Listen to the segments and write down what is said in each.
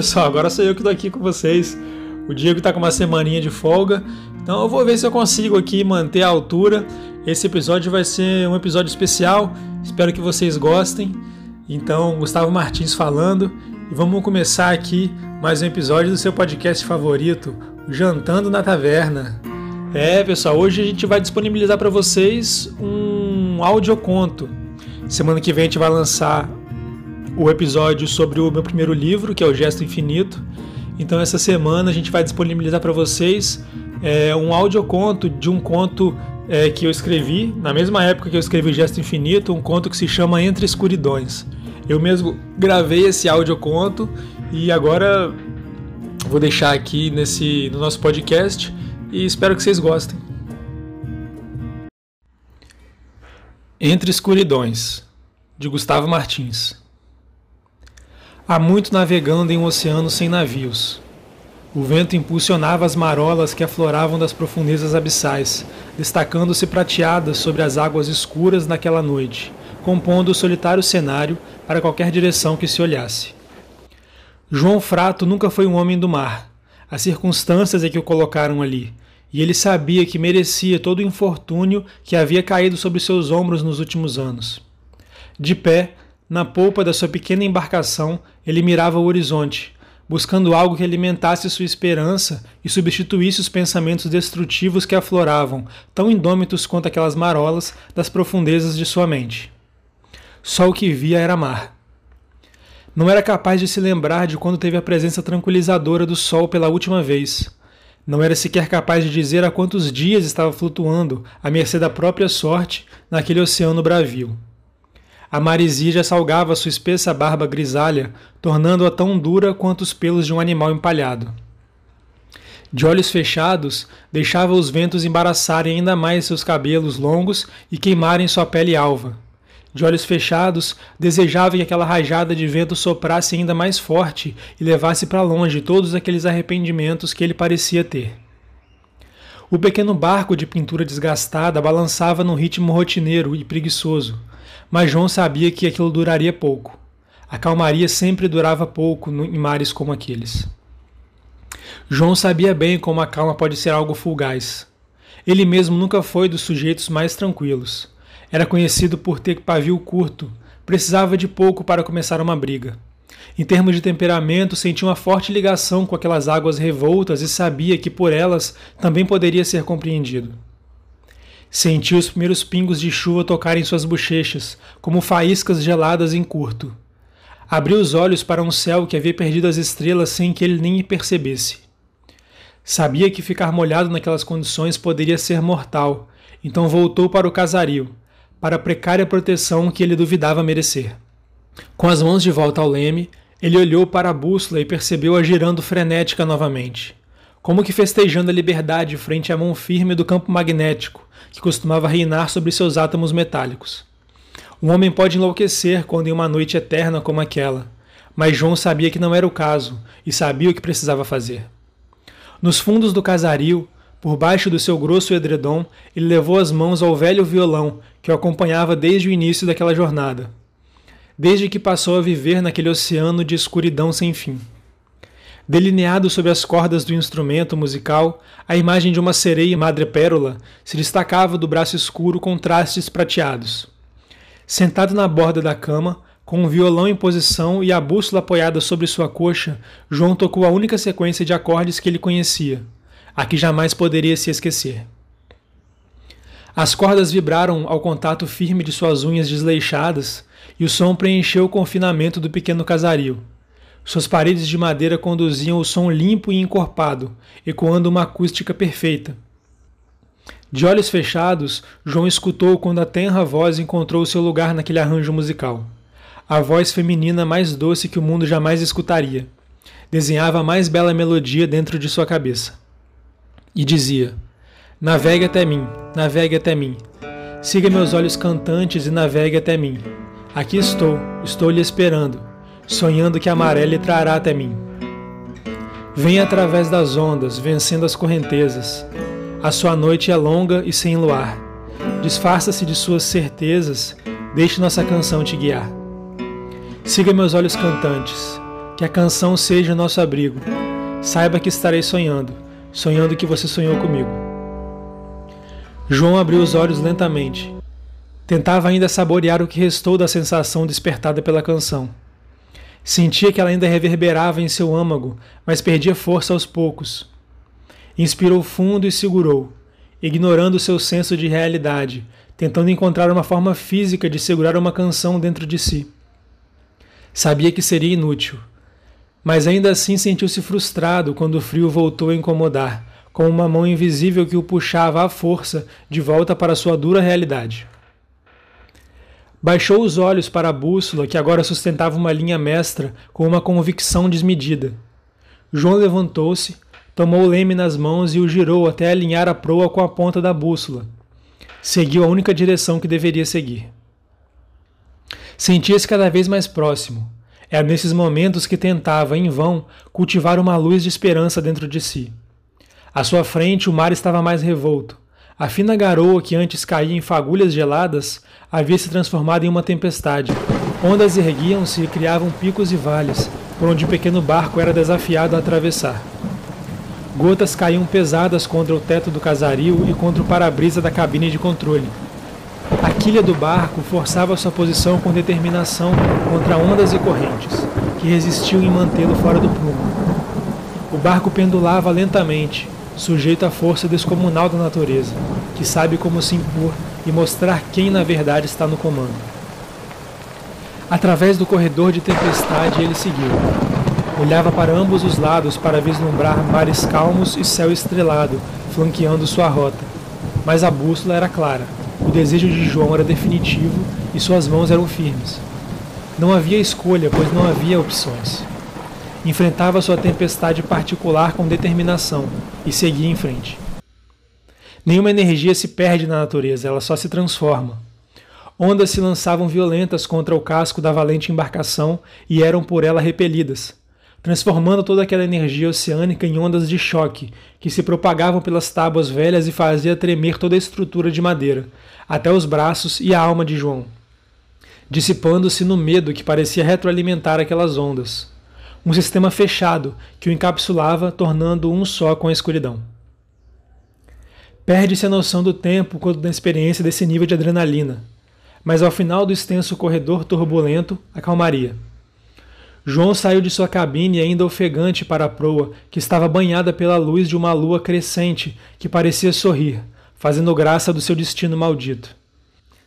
Pessoal, agora sou eu que tô aqui com vocês. O Diego tá com uma semaninha de folga, então eu vou ver se eu consigo aqui manter a altura. Esse episódio vai ser um episódio especial, espero que vocês gostem. Então, Gustavo Martins falando, e vamos começar aqui mais um episódio do seu podcast favorito, Jantando na Taverna. É, pessoal, hoje a gente vai disponibilizar para vocês um audioconto. Semana que vem a gente vai lançar o episódio sobre o meu primeiro livro, que é o Gesto Infinito. Então essa semana a gente vai disponibilizar para vocês é, um audioconto de um conto é, que eu escrevi, na mesma época que eu escrevi Gesto Infinito, um conto que se chama Entre Escuridões. Eu mesmo gravei esse audioconto e agora vou deixar aqui nesse, no nosso podcast e espero que vocês gostem. Entre Escuridões, de Gustavo Martins. Há muito navegando em um oceano sem navios. O vento impulsionava as marolas que afloravam das profundezas abissais, destacando-se prateadas sobre as águas escuras naquela noite, compondo o solitário cenário para qualquer direção que se olhasse. João Frato nunca foi um homem do mar. As circunstâncias é que o colocaram ali, e ele sabia que merecia todo o infortúnio que havia caído sobre seus ombros nos últimos anos. De pé, na polpa da sua pequena embarcação, ele mirava o horizonte, buscando algo que alimentasse sua esperança e substituísse os pensamentos destrutivos que afloravam, tão indômitos quanto aquelas marolas das profundezas de sua mente. Só o que via era mar. Não era capaz de se lembrar de quando teve a presença tranquilizadora do sol pela última vez. Não era sequer capaz de dizer há quantos dias estava flutuando, à mercê da própria sorte, naquele oceano bravio. A marisia já salgava sua espessa barba grisalha, tornando-a tão dura quanto os pelos de um animal empalhado. De olhos fechados, deixava os ventos embaraçarem ainda mais seus cabelos longos e queimarem sua pele alva. De olhos fechados, desejava que aquela rajada de vento soprasse ainda mais forte e levasse para longe todos aqueles arrependimentos que ele parecia ter. O pequeno barco de pintura desgastada balançava num ritmo rotineiro e preguiçoso, mas João sabia que aquilo duraria pouco. A calmaria sempre durava pouco em mares como aqueles. João sabia bem como a calma pode ser algo fugaz. Ele mesmo nunca foi dos sujeitos mais tranquilos. Era conhecido por ter pavio curto, precisava de pouco para começar uma briga. Em termos de temperamento, sentia uma forte ligação com aquelas águas revoltas e sabia que por elas também poderia ser compreendido. Sentiu os primeiros pingos de chuva tocarem suas bochechas, como faíscas geladas em curto. Abriu os olhos para um céu que havia perdido as estrelas sem que ele nem percebesse. Sabia que ficar molhado naquelas condições poderia ser mortal, então voltou para o casario, para a precária proteção que ele duvidava merecer. Com as mãos de volta ao leme, ele olhou para a bússola e percebeu-a girando frenética novamente, como que festejando a liberdade frente à mão firme do campo magnético, que costumava reinar sobre seus átomos metálicos. Um homem pode enlouquecer quando em uma noite eterna como aquela, mas João sabia que não era o caso e sabia o que precisava fazer. Nos fundos do casario, por baixo do seu grosso edredom, ele levou as mãos ao velho violão que o acompanhava desde o início daquela jornada, desde que passou a viver naquele oceano de escuridão sem fim. Delineado sobre as cordas do instrumento musical, a imagem de uma sereia madrepérola se destacava do braço escuro com trastes prateados. Sentado na borda da cama, com um violão em posição e a bússola apoiada sobre sua coxa, João tocou a única sequência de acordes que ele conhecia, a que jamais poderia se esquecer. As cordas vibraram ao contato firme de suas unhas desleixadas e o som preencheu o confinamento do pequeno casario. Suas paredes de madeira conduziam o som limpo e encorpado, ecoando uma acústica perfeita. De olhos fechados, João escutou quando a tenra voz encontrou seu lugar naquele arranjo musical. A voz feminina mais doce que o mundo jamais escutaria. Desenhava a mais bela melodia dentro de sua cabeça. E dizia: Navegue até mim, navegue até mim. Siga meus olhos cantantes e navegue até mim. Aqui estou, estou lhe esperando sonhando que a maré lhe trará até mim. Venha através das ondas, vencendo as correntezas. A sua noite é longa e sem luar. Disfarça-se de suas certezas, deixe nossa canção te guiar. Siga meus olhos cantantes, Que a canção seja nosso abrigo. Saiba que estarei sonhando, sonhando que você sonhou comigo. João abriu os olhos lentamente. Tentava ainda saborear o que restou da sensação despertada pela canção. Sentia que ela ainda reverberava em seu âmago, mas perdia força aos poucos. Inspirou fundo e segurou, ignorando seu senso de realidade, tentando encontrar uma forma física de segurar uma canção dentro de si. Sabia que seria inútil, mas ainda assim sentiu-se frustrado quando o frio voltou a incomodar, com uma mão invisível que o puxava à força de volta para sua dura realidade. Baixou os olhos para a bússola que agora sustentava uma linha mestra com uma convicção desmedida. João levantou-se, tomou o leme nas mãos e o girou até alinhar a proa com a ponta da bússola. Seguiu a única direção que deveria seguir. Sentia-se cada vez mais próximo, era nesses momentos que tentava, em vão, cultivar uma luz de esperança dentro de si. À sua frente, o mar estava mais revolto. A fina garoa que antes caía em fagulhas geladas havia se transformado em uma tempestade. Ondas erguiam-se e criavam picos e vales, por onde o pequeno barco era desafiado a atravessar. Gotas caíam pesadas contra o teto do casario e contra o para-brisa da cabine de controle. A quilha do barco forçava sua posição com determinação contra ondas e correntes, que resistiam em mantê-lo fora do prumo. O barco pendulava lentamente, sujeito à força descomunal da natureza, que sabe como se impor e mostrar quem na verdade está no comando. Através do corredor de tempestade ele seguiu. Olhava para ambos os lados para vislumbrar mares calmos e céu estrelado flanqueando sua rota, mas a bússola era clara o desejo de João era definitivo e suas mãos eram firmes. Não havia escolha, pois não havia opções. Enfrentava sua tempestade particular com determinação e seguia em frente. Nenhuma energia se perde na natureza, ela só se transforma. Ondas se lançavam violentas contra o casco da valente embarcação e eram por ela repelidas transformando toda aquela energia oceânica em ondas de choque que se propagavam pelas tábuas velhas e fazia tremer toda a estrutura de madeira, até os braços e a alma de João, dissipando-se no medo que parecia retroalimentar aquelas ondas. Um sistema fechado que o encapsulava, tornando um só com a escuridão. Perde-se a noção do tempo quando na experiência desse nível de adrenalina, mas ao final do extenso corredor turbulento, acalmaria. João saiu de sua cabine ainda ofegante para a proa, que estava banhada pela luz de uma lua crescente que parecia sorrir, fazendo graça do seu destino maldito.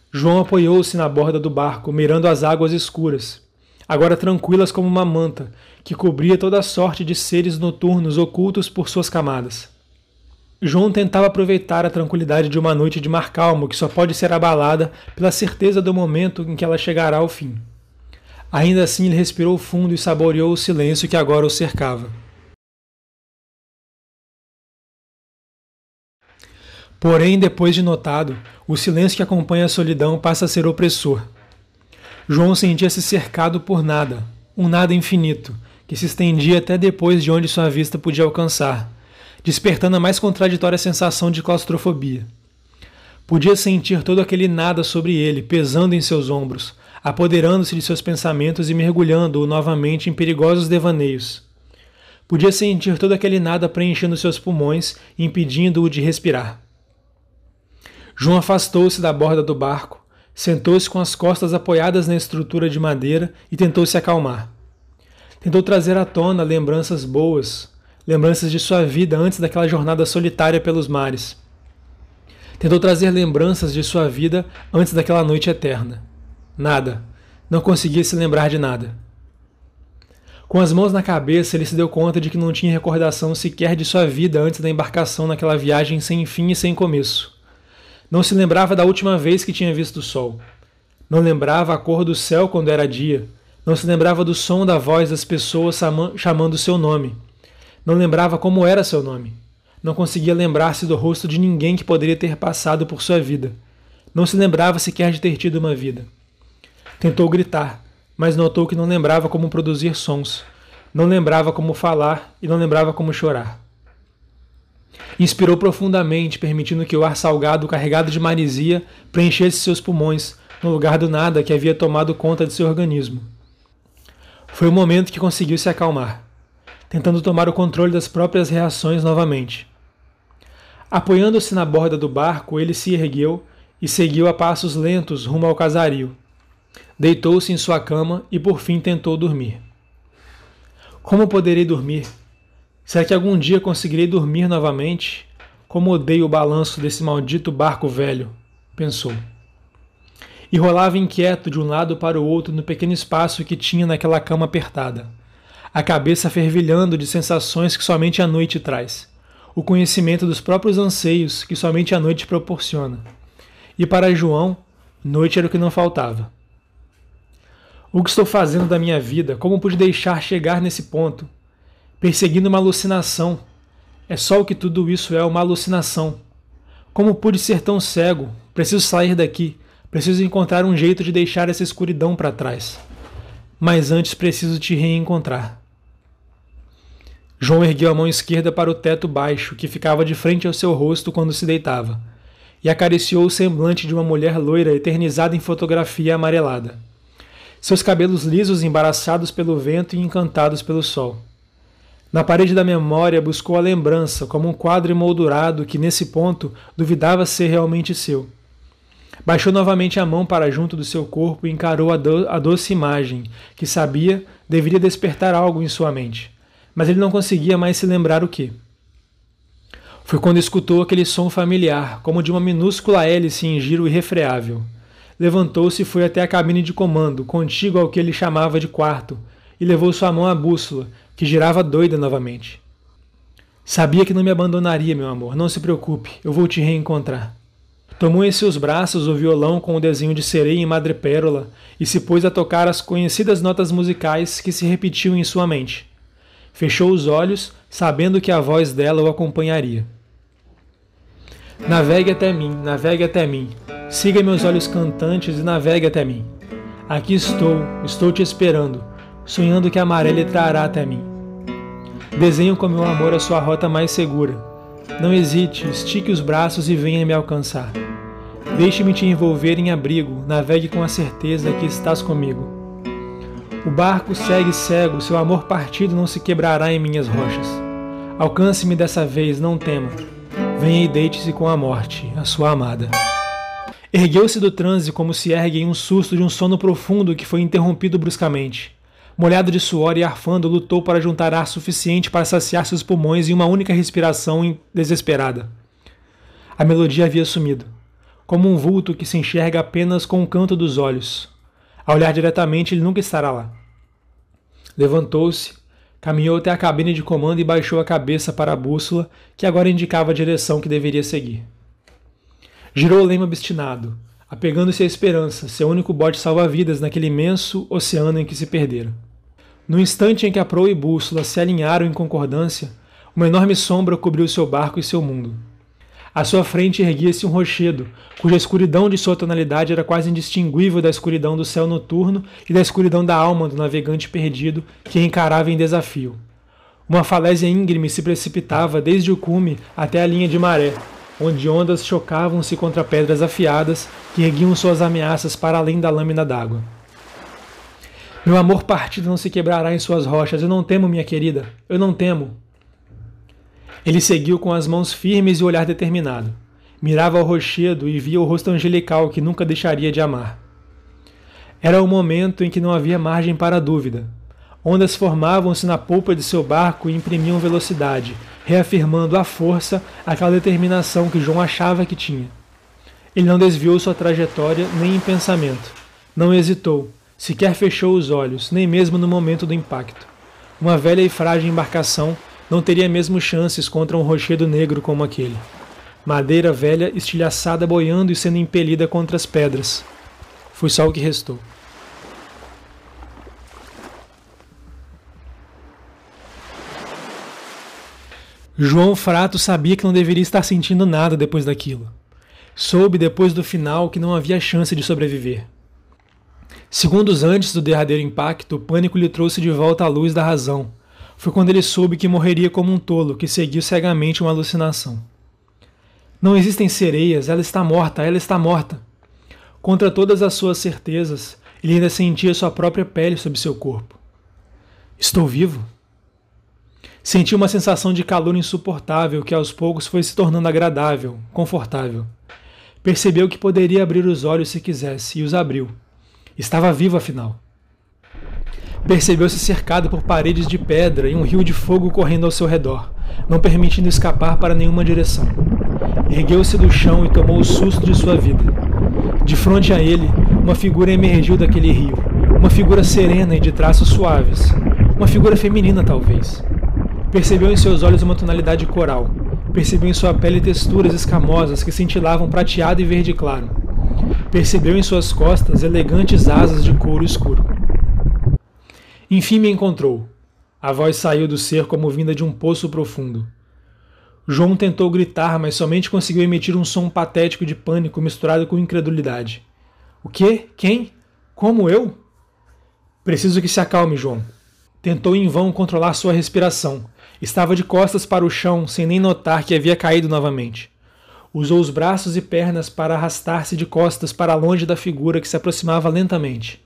João apoiou-se na borda do barco, mirando as águas escuras, agora tranquilas como uma manta, que cobria toda a sorte de seres noturnos ocultos por suas camadas. João tentava aproveitar a tranquilidade de uma noite de mar calmo que só pode ser abalada pela certeza do momento em que ela chegará ao fim. Ainda assim, ele respirou fundo e saboreou o silêncio que agora o cercava. Porém, depois de notado, o silêncio que acompanha a solidão passa a ser opressor. João sentia-se cercado por nada, um nada infinito, que se estendia até depois de onde sua vista podia alcançar, despertando a mais contraditória sensação de claustrofobia. Podia sentir todo aquele nada sobre ele, pesando em seus ombros, apoderando-se de seus pensamentos e mergulhando-o novamente em perigosos devaneios. Podia sentir todo aquele nada preenchendo seus pulmões, impedindo-o de respirar. João afastou-se da borda do barco, sentou-se com as costas apoiadas na estrutura de madeira e tentou se acalmar. Tentou trazer à tona lembranças boas, lembranças de sua vida antes daquela jornada solitária pelos mares. Tentou trazer lembranças de sua vida antes daquela noite eterna. Nada. Não conseguia se lembrar de nada. Com as mãos na cabeça, ele se deu conta de que não tinha recordação sequer de sua vida antes da embarcação naquela viagem sem fim e sem começo. Não se lembrava da última vez que tinha visto o sol. Não lembrava a cor do céu quando era dia. Não se lembrava do som da voz das pessoas chamando seu nome. Não lembrava como era seu nome. Não conseguia lembrar-se do rosto de ninguém que poderia ter passado por sua vida. Não se lembrava sequer de ter tido uma vida. Tentou gritar, mas notou que não lembrava como produzir sons, não lembrava como falar e não lembrava como chorar. Inspirou profundamente, permitindo que o ar salgado carregado de marisia preenchesse seus pulmões, no lugar do nada que havia tomado conta de seu organismo. Foi Foi o momento que conseguiu se acalmar, tentando tomar o controle das próprias reações novamente. Apoiando-se na borda do barco, ele se ergueu e seguiu a passos lentos rumo ao casario. Deitou-se em sua cama e por fim tentou dormir. Como poderei dormir? Será que algum dia conseguirei dormir novamente? Como odeio o balanço desse maldito barco velho, pensou. E rolava inquieto de um lado para o outro no pequeno espaço que tinha naquela cama apertada, a cabeça fervilhando de sensações que somente a noite traz, o conhecimento dos próprios anseios que somente a noite proporciona. E para João, noite era o que não faltava. O que estou fazendo da minha vida? Como pude deixar chegar nesse ponto? Perseguindo uma alucinação. É só o que tudo isso é, uma alucinação. Como pude ser tão cego? Preciso sair daqui. Preciso encontrar um jeito de deixar essa escuridão para trás. Mas antes preciso te reencontrar. João ergueu a mão esquerda para o teto baixo, que ficava de frente ao seu rosto quando se deitava, e acariciou o semblante de uma mulher loira eternizada em fotografia amarelada seus cabelos lisos embaraçados pelo vento e encantados pelo sol. Na parede da memória buscou a lembrança, como um quadro emoldurado que, nesse ponto, duvidava ser realmente seu. Baixou novamente a mão para junto do seu corpo e encarou a, do a doce imagem, que sabia deveria despertar algo em sua mente, mas ele não conseguia mais se lembrar o que. Foi quando escutou aquele som familiar, como de uma minúscula hélice em giro irrefreável levantou-se e foi até a cabine de comando, contíguo ao que ele chamava de quarto, e levou sua mão à bússola, que girava doida novamente. Sabia que não me abandonaria, meu amor. Não se preocupe, eu vou te reencontrar. Tomou em seus braços o violão com o desenho de sereia em madrepérola e se pôs a tocar as conhecidas notas musicais que se repetiam em sua mente. Fechou os olhos, sabendo que a voz dela o acompanharia. Navegue até mim, navegue até mim, Siga meus olhos cantantes e navegue até mim. Aqui estou, estou te esperando, sonhando que a maré lhe trará até mim. Desenho com meu amor a sua rota mais segura. Não hesite, estique os braços e venha me alcançar. Deixe-me te envolver em abrigo, navegue com a certeza que estás comigo. O barco segue cego, seu amor partido não se quebrará em minhas rochas. Alcance-me dessa vez, não tema. Venha e deite-se com a morte, a sua amada. Ergueu-se do transe como se ergue em um susto de um sono profundo que foi interrompido bruscamente. Molhado de suor e arfando, lutou para juntar ar suficiente para saciar seus pulmões em uma única respiração desesperada. A melodia havia sumido, como um vulto que se enxerga apenas com o canto dos olhos. A olhar diretamente, ele nunca estará lá. Levantou-se, caminhou até a cabine de comando e baixou a cabeça para a bússola, que agora indicava a direção que deveria seguir. Girou o leme obstinado, apegando-se à esperança, seu único bote salva-vidas naquele imenso oceano em que se perdera. No instante em que a proa e bússola se alinharam em concordância, uma enorme sombra cobriu seu barco e seu mundo. À sua frente erguia-se um rochedo, cuja escuridão de sua tonalidade era quase indistinguível da escuridão do céu noturno e da escuridão da alma do navegante perdido que encarava em desafio. Uma falésia íngreme se precipitava desde o cume até a linha de maré, onde ondas chocavam-se contra pedras afiadas que erguiam suas ameaças para além da lâmina d'água. Meu amor partido não se quebrará em suas rochas, eu não temo, minha querida, eu não temo. Ele seguiu com as mãos firmes e o olhar determinado. Mirava ao rochedo e via o rosto angelical que nunca deixaria de amar. Era o momento em que não havia margem para dúvida. Ondas formavam-se na polpa de seu barco e imprimiam velocidade, reafirmando à força aquela determinação que João achava que tinha. Ele não desviou sua trajetória nem em pensamento. Não hesitou, sequer fechou os olhos, nem mesmo no momento do impacto. Uma velha e frágil embarcação não teria mesmo chances contra um rochedo negro como aquele. Madeira velha estilhaçada boiando e sendo impelida contra as pedras. Foi só o que restou. João Frato sabia que não deveria estar sentindo nada depois daquilo. Soube depois do final que não havia chance de sobreviver. Segundos antes do derradeiro impacto, o pânico lhe trouxe de volta a luz da razão. Foi quando ele soube que morreria como um tolo, que seguiu cegamente uma alucinação. Não existem sereias, ela está morta, ela está morta. Contra todas as suas certezas, ele ainda sentia sua própria pele sob seu corpo. Estou vivo? Senti uma sensação de calor insuportável que aos poucos foi se tornando agradável, confortável. Percebeu que poderia abrir os olhos se quisesse e os abriu. Estava vivo afinal. Percebeu-se cercado por paredes de pedra e um rio de fogo correndo ao seu redor, não permitindo escapar para nenhuma direção. Ergueu-se do chão e tomou o susto de sua vida. De frente a ele, uma figura emergiu daquele rio, uma figura serena e de traços suaves, uma figura feminina talvez. Percebeu em seus olhos uma tonalidade coral, percebeu em sua pele texturas escamosas que cintilavam prateado e verde claro. Percebeu em suas costas elegantes asas de couro escuro. Enfim me encontrou. A voz saiu do ser como vinda de um poço profundo. João tentou gritar, mas somente conseguiu emitir um som patético de pânico misturado com incredulidade. O quê? Quem? Como eu? Preciso que se acalme, João. Tentou em vão controlar sua respiração. Estava de costas para o chão, sem nem notar que havia caído novamente. Usou os braços e pernas para arrastar-se de costas para longe da figura que se aproximava lentamente.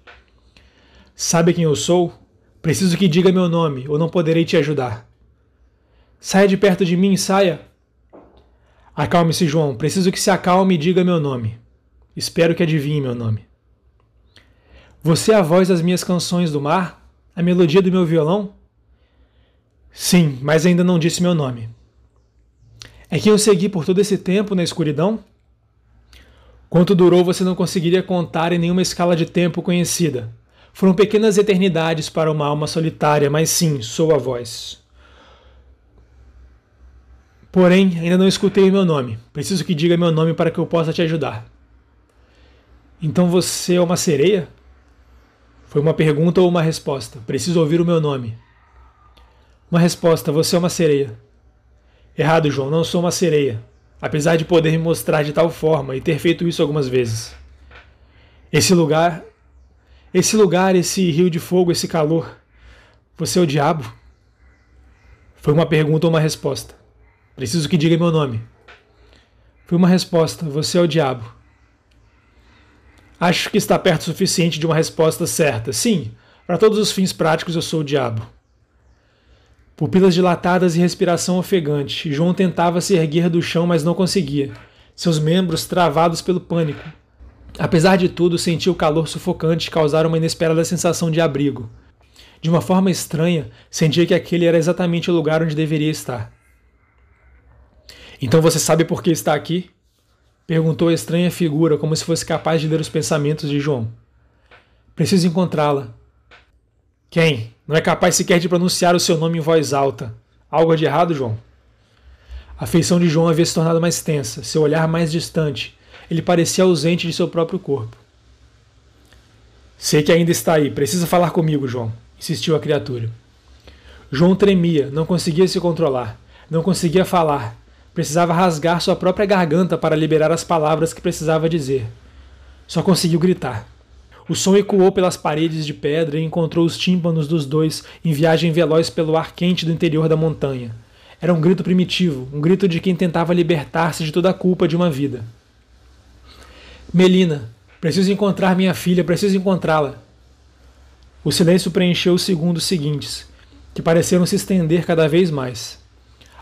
Sabe quem eu sou? Preciso que diga meu nome, ou não poderei te ajudar. Saia de perto de mim, saia. Acalme-se, João. Preciso que se acalme e diga meu nome. Espero que adivinhe meu nome. Você é a voz das minhas canções do mar? A melodia do meu violão? Sim, mas ainda não disse meu nome. É que eu segui por todo esse tempo na escuridão? Quanto durou você não conseguiria contar em nenhuma escala de tempo conhecida. Foram pequenas eternidades para uma alma solitária, mas sim, sou a voz. Porém, ainda não escutei o meu nome. Preciso que diga meu nome para que eu possa te ajudar. Então você é uma sereia? Foi uma pergunta ou uma resposta? Preciso ouvir o meu nome. Uma resposta: você é uma sereia. Errado, João, não sou uma sereia. Apesar de poder me mostrar de tal forma e ter feito isso algumas vezes. Esse lugar esse lugar, esse rio de fogo, esse calor, você é o diabo? Foi uma pergunta ou uma resposta. Preciso que diga meu nome. Foi uma resposta, você é o diabo. Acho que está perto o suficiente de uma resposta certa. Sim, para todos os fins práticos eu sou o diabo. Pupilas dilatadas e respiração ofegante, João tentava se erguer do chão, mas não conseguia. Seus membros travados pelo pânico, Apesar de tudo, sentiu o calor sufocante causar uma inesperada sensação de abrigo. De uma forma estranha, sentia que aquele era exatamente o lugar onde deveria estar. Então você sabe por que está aqui? Perguntou a estranha figura, como se fosse capaz de ler os pensamentos de João. Preciso encontrá-la. Quem? Não é capaz sequer de pronunciar o seu nome em voz alta. Algo de errado, João? A feição de João havia se tornado mais tensa, seu olhar mais distante, ele parecia ausente de seu próprio corpo. Sei que ainda está aí, precisa falar comigo, João, insistiu a criatura. João tremia, não conseguia se controlar, não conseguia falar. Precisava rasgar sua própria garganta para liberar as palavras que precisava dizer. Só conseguiu gritar. O som ecoou pelas paredes de pedra e encontrou os tímpanos dos dois em viagem veloz pelo ar quente do interior da montanha. Era um grito primitivo, um grito de quem tentava libertar-se de toda a culpa de uma vida. Melina, preciso encontrar minha filha, preciso encontrá-la. O silêncio preencheu os segundos seguintes, que pareceram se estender cada vez mais.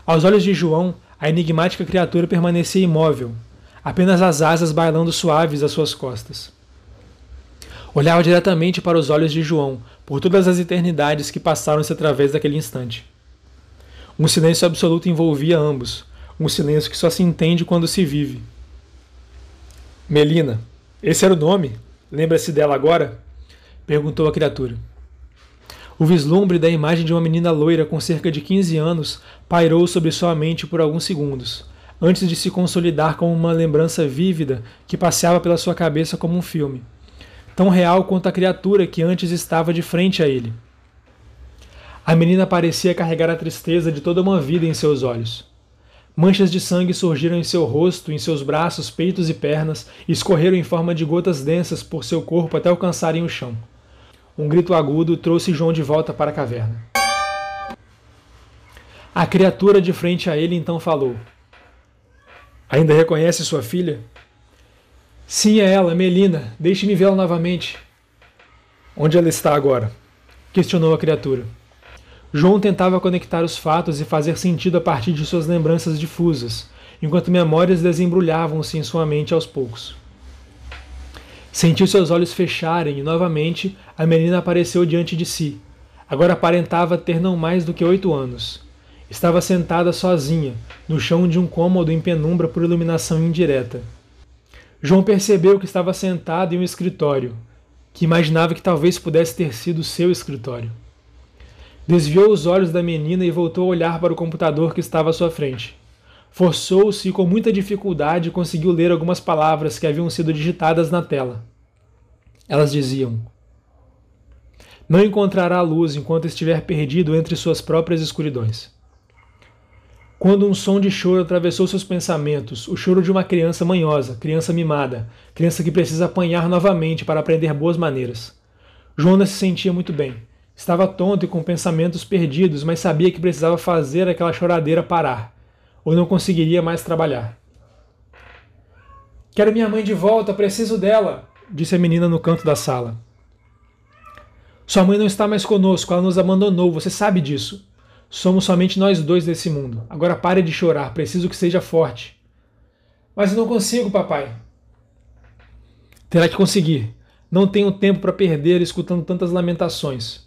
Aos olhos de João, a enigmática criatura permanecia imóvel, apenas as asas bailando suaves às suas costas. Olhava diretamente para os olhos de João, por todas as eternidades que passaram-se através daquele instante. Um silêncio absoluto envolvia ambos, um silêncio que só se entende quando se vive. Melina, esse era o nome? Lembra-se dela agora? perguntou a criatura. O vislumbre da imagem de uma menina loira com cerca de 15 anos pairou sobre sua mente por alguns segundos, antes de se consolidar como uma lembrança vívida que passeava pela sua cabeça como um filme, tão real quanto a criatura que antes estava de frente a ele. A menina parecia carregar a tristeza de toda uma vida em seus olhos. Manchas de sangue surgiram em seu rosto, em seus braços, peitos e pernas e escorreram em forma de gotas densas por seu corpo até alcançarem o chão. Um grito agudo trouxe João de volta para a caverna. A criatura de frente a ele então falou: Ainda reconhece sua filha? Sim, é ela, Melina. Deixe-me vê-la novamente. Onde ela está agora? questionou a criatura. João tentava conectar os fatos e fazer sentido a partir de suas lembranças difusas, enquanto memórias desembrulhavam-se em sua mente aos poucos. Sentiu seus olhos fecharem e novamente a menina apareceu diante de si. Agora aparentava ter não mais do que oito anos. Estava sentada sozinha, no chão de um cômodo em penumbra por iluminação indireta. João percebeu que estava sentado em um escritório, que imaginava que talvez pudesse ter sido seu escritório. Desviou os olhos da menina e voltou a olhar para o computador que estava à sua frente. Forçou-se e com muita dificuldade conseguiu ler algumas palavras que haviam sido digitadas na tela. Elas diziam: Não encontrará luz enquanto estiver perdido entre suas próprias escuridões. Quando um som de choro atravessou seus pensamentos, o choro de uma criança manhosa, criança mimada, criança que precisa apanhar novamente para aprender boas maneiras. Jonas se sentia muito bem. Estava tonto e com pensamentos perdidos, mas sabia que precisava fazer aquela choradeira parar ou não conseguiria mais trabalhar. Quero minha mãe de volta, preciso dela, disse a menina no canto da sala. Sua mãe não está mais conosco, ela nos abandonou, você sabe disso. Somos somente nós dois desse mundo. Agora pare de chorar, preciso que seja forte. Mas eu não consigo, papai. Terá que conseguir. Não tenho tempo para perder escutando tantas lamentações.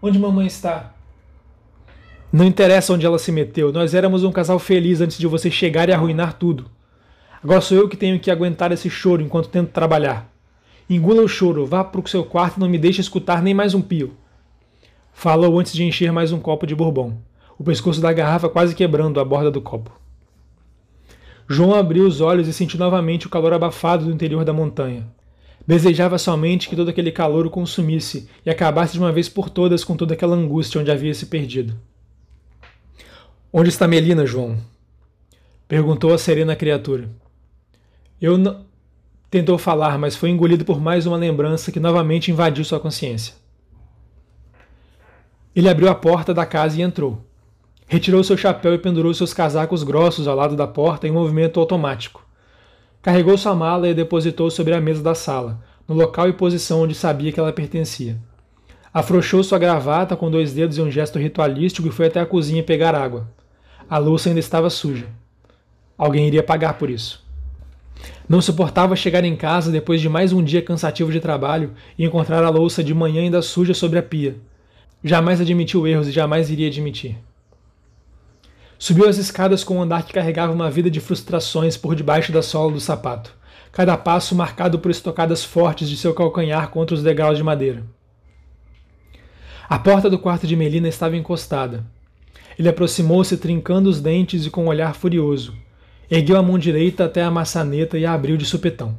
Onde mamãe está? Não interessa onde ela se meteu, nós éramos um casal feliz antes de você chegar e arruinar tudo. Agora sou eu que tenho que aguentar esse choro enquanto tento trabalhar. Engula o choro, vá para o seu quarto e não me deixe escutar nem mais um pio. Falou antes de encher mais um copo de bourbon, o pescoço da garrafa quase quebrando a borda do copo. João abriu os olhos e sentiu novamente o calor abafado do interior da montanha. Desejava somente que todo aquele calor o consumisse e acabasse de uma vez por todas com toda aquela angústia onde havia se perdido. Onde está Melina, João? Perguntou a serena criatura. Eu não. Tentou falar, mas foi engolido por mais uma lembrança que novamente invadiu sua consciência. Ele abriu a porta da casa e entrou. Retirou seu chapéu e pendurou seus casacos grossos ao lado da porta em movimento automático. Carregou sua mala e a depositou sobre a mesa da sala, no local e posição onde sabia que ela pertencia. Afrouxou sua gravata com dois dedos em um gesto ritualístico e foi até a cozinha pegar água. A louça ainda estava suja. Alguém iria pagar por isso. Não suportava chegar em casa depois de mais um dia cansativo de trabalho e encontrar a louça de manhã ainda suja sobre a pia. Jamais admitiu erros e jamais iria admitir. Subiu as escadas com um andar que carregava uma vida de frustrações por debaixo da sola do sapato, cada passo marcado por estocadas fortes de seu calcanhar contra os degraus de madeira. A porta do quarto de Melina estava encostada, ele aproximou-se, trincando os dentes e com um olhar furioso. Ergueu a mão direita até a maçaneta e a abriu de supetão.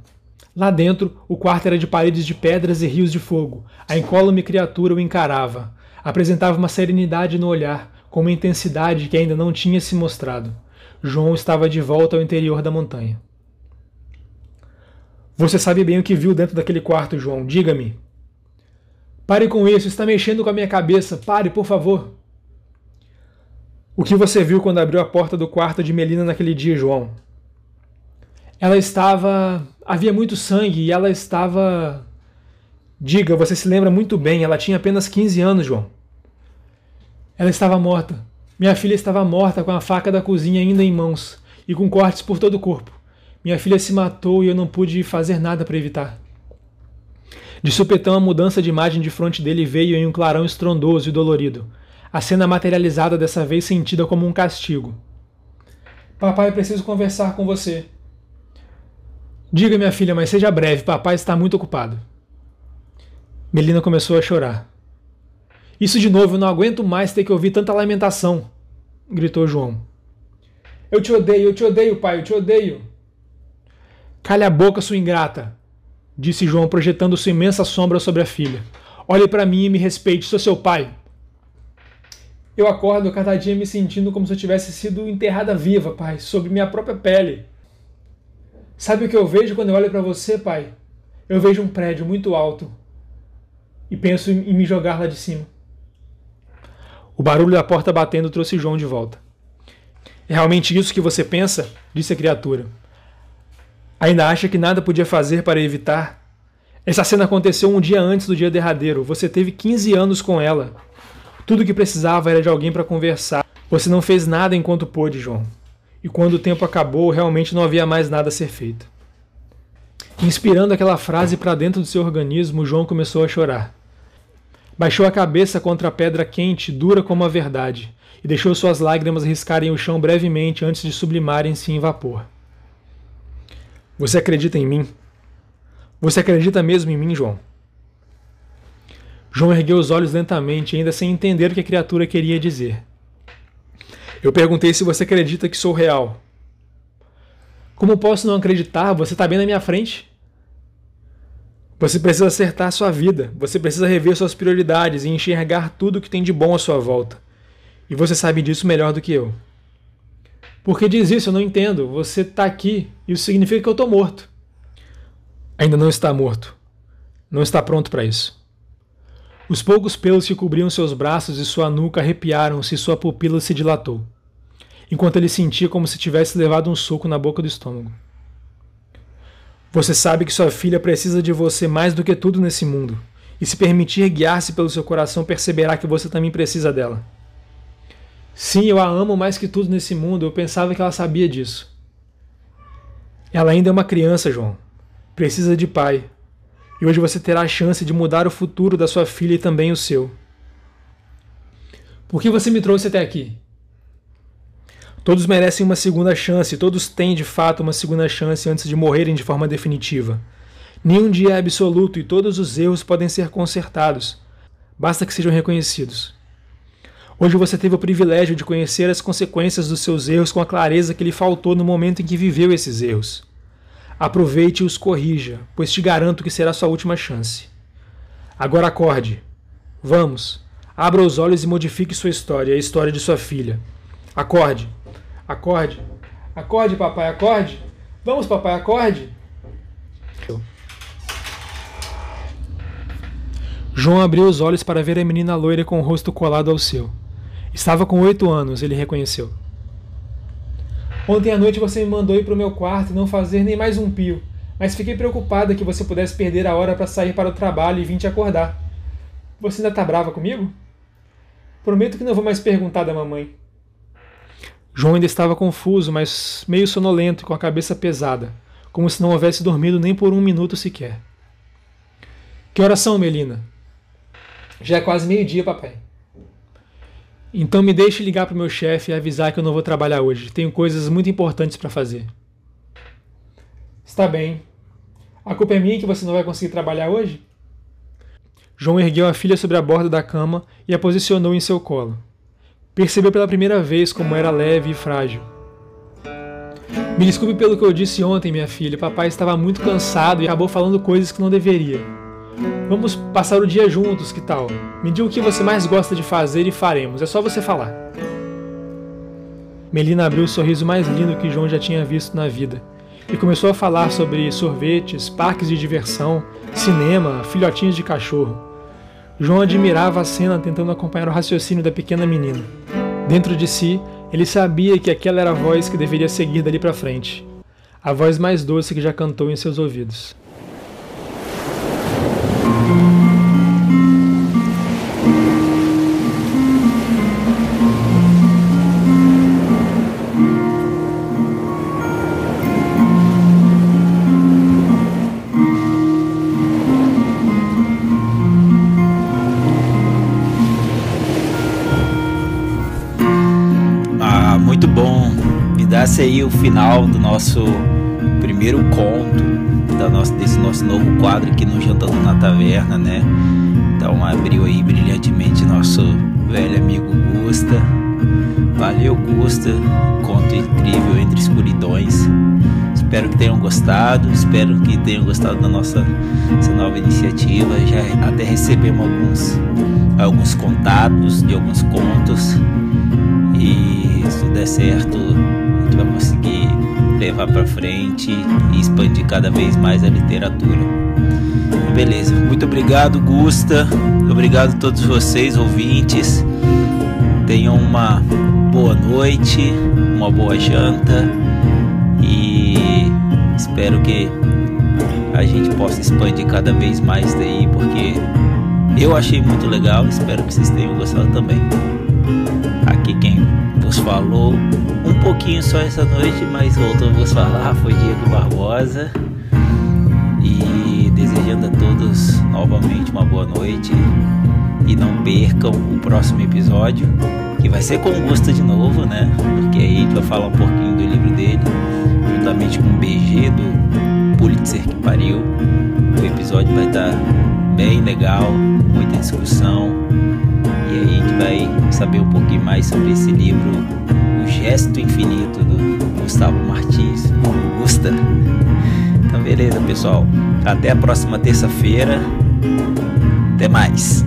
Lá dentro, o quarto era de paredes de pedras e rios de fogo. A incólume criatura o encarava. Apresentava uma serenidade no olhar, com uma intensidade que ainda não tinha se mostrado. João estava de volta ao interior da montanha. Você sabe bem o que viu dentro daquele quarto, João. Diga-me. Pare com isso, está mexendo com a minha cabeça. Pare, por favor. O que você viu quando abriu a porta do quarto de Melina naquele dia, João? Ela estava. Havia muito sangue e ela estava. Diga, você se lembra muito bem, ela tinha apenas 15 anos, João. Ela estava morta. Minha filha estava morta com a faca da cozinha ainda em mãos e com cortes por todo o corpo. Minha filha se matou e eu não pude fazer nada para evitar. De supetão, a mudança de imagem de fronte dele veio em um clarão estrondoso e dolorido a cena materializada dessa vez sentida como um castigo. Papai, preciso conversar com você. Diga, minha filha, mas seja breve, papai está muito ocupado. Melina começou a chorar. Isso de novo, eu não aguento mais ter que ouvir tanta lamentação, gritou João. Eu te odeio, eu te odeio, pai, eu te odeio. Calhe a boca, sua ingrata, disse João, projetando sua imensa sombra sobre a filha. Olhe para mim e me respeite, sou seu pai. Eu acordo cada dia me sentindo como se eu tivesse sido enterrada viva, pai, sobre minha própria pele. Sabe o que eu vejo quando eu olho para você, pai? Eu vejo um prédio muito alto e penso em me jogar lá de cima. O barulho da porta batendo trouxe João de volta. É realmente isso que você pensa? disse a criatura. Ainda acha que nada podia fazer para evitar? Essa cena aconteceu um dia antes do dia derradeiro. Você teve 15 anos com ela. Tudo o que precisava era de alguém para conversar. Você não fez nada enquanto pôde, João. E quando o tempo acabou, realmente não havia mais nada a ser feito. Inspirando aquela frase para dentro do seu organismo, João começou a chorar. Baixou a cabeça contra a pedra quente, dura como a verdade, e deixou suas lágrimas riscarem o chão brevemente antes de sublimarem-se em vapor. Você acredita em mim? Você acredita mesmo em mim, João? João ergueu os olhos lentamente, ainda sem entender o que a criatura queria dizer. Eu perguntei se você acredita que sou real. Como posso não acreditar? Você está bem na minha frente. Você precisa acertar sua vida, você precisa rever suas prioridades e enxergar tudo que tem de bom à sua volta. E você sabe disso melhor do que eu. Por que diz isso? Eu não entendo. Você está aqui, isso significa que eu estou morto. Ainda não está morto. Não está pronto para isso. Os poucos pelos que cobriam seus braços e sua nuca arrepiaram-se e sua pupila se dilatou, enquanto ele sentia como se tivesse levado um soco na boca do estômago. Você sabe que sua filha precisa de você mais do que tudo nesse mundo, e se permitir guiar-se pelo seu coração, perceberá que você também precisa dela. Sim, eu a amo mais que tudo nesse mundo, eu pensava que ela sabia disso. Ela ainda é uma criança, João. Precisa de pai. E hoje você terá a chance de mudar o futuro da sua filha e também o seu. Por que você me trouxe até aqui? Todos merecem uma segunda chance, todos têm de fato uma segunda chance antes de morrerem de forma definitiva. Nenhum dia é absoluto e todos os erros podem ser consertados, basta que sejam reconhecidos. Hoje você teve o privilégio de conhecer as consequências dos seus erros com a clareza que lhe faltou no momento em que viveu esses erros. Aproveite e os corrija, pois te garanto que será sua última chance. Agora acorde. Vamos, abra os olhos e modifique sua história, a história de sua filha. Acorde. Acorde. Acorde, papai, acorde. Vamos, papai, acorde. João abriu os olhos para ver a menina loira com o rosto colado ao seu. Estava com oito anos, ele reconheceu. Ontem à noite você me mandou ir para o meu quarto e não fazer nem mais um pio, mas fiquei preocupada que você pudesse perder a hora para sair para o trabalho e vir te acordar. Você ainda está brava comigo? Prometo que não vou mais perguntar da mamãe. João ainda estava confuso, mas meio sonolento, com a cabeça pesada, como se não houvesse dormido nem por um minuto sequer. Que horas são, Melina? Já é quase meio-dia, papai. Então me deixe ligar para o meu chefe e avisar que eu não vou trabalhar hoje. Tenho coisas muito importantes para fazer. Está bem. A culpa é minha que você não vai conseguir trabalhar hoje? João ergueu a filha sobre a borda da cama e a posicionou em seu colo. Percebeu pela primeira vez como era leve e frágil. Me desculpe pelo que eu disse ontem, minha filha. Papai estava muito cansado e acabou falando coisas que não deveria. Vamos passar o dia juntos, que tal? Me diga o que você mais gosta de fazer e faremos. É só você falar. Melina abriu o sorriso mais lindo que João já tinha visto na vida e começou a falar sobre sorvetes, parques de diversão, cinema, filhotinhos de cachorro. João admirava a cena tentando acompanhar o raciocínio da pequena menina. Dentro de si, ele sabia que aquela era a voz que deveria seguir dali para frente. A voz mais doce que já cantou em seus ouvidos. Esse aí o final do nosso primeiro conto, da nossa, desse nosso novo quadro aqui no Jantando na Taverna, né? Então abriu aí brilhantemente nosso velho amigo Gusta. Valeu, Gusta. Conto incrível entre escuridões. Espero que tenham gostado. Espero que tenham gostado da nossa nova iniciativa. Já até recebemos alguns, alguns contatos de alguns contos. E se tudo der certo, vai conseguir levar para frente e expandir cada vez mais a literatura. Beleza, muito obrigado, Gusta. Obrigado a todos vocês, ouvintes. Tenham uma boa noite, uma boa janta e espero que a gente possa expandir cada vez mais daí, porque Eu achei muito legal, espero que vocês tenham gostado também. Aqui quem vos falou um pouquinho só essa noite, mas voltou a vos falar foi Diego Barbosa. E desejando a todos novamente uma boa noite. E não percam o próximo episódio, que vai ser com o Gusta de novo, né? Porque aí vai falar um pouquinho do livro dele, juntamente com o BG do Pulitzer que pariu. O episódio vai estar bem legal, muita discussão. A gente vai saber um pouquinho mais sobre esse livro, O Gesto Infinito, do Gustavo Martins, o Gusta. Então beleza, pessoal. Até a próxima terça-feira. Até mais.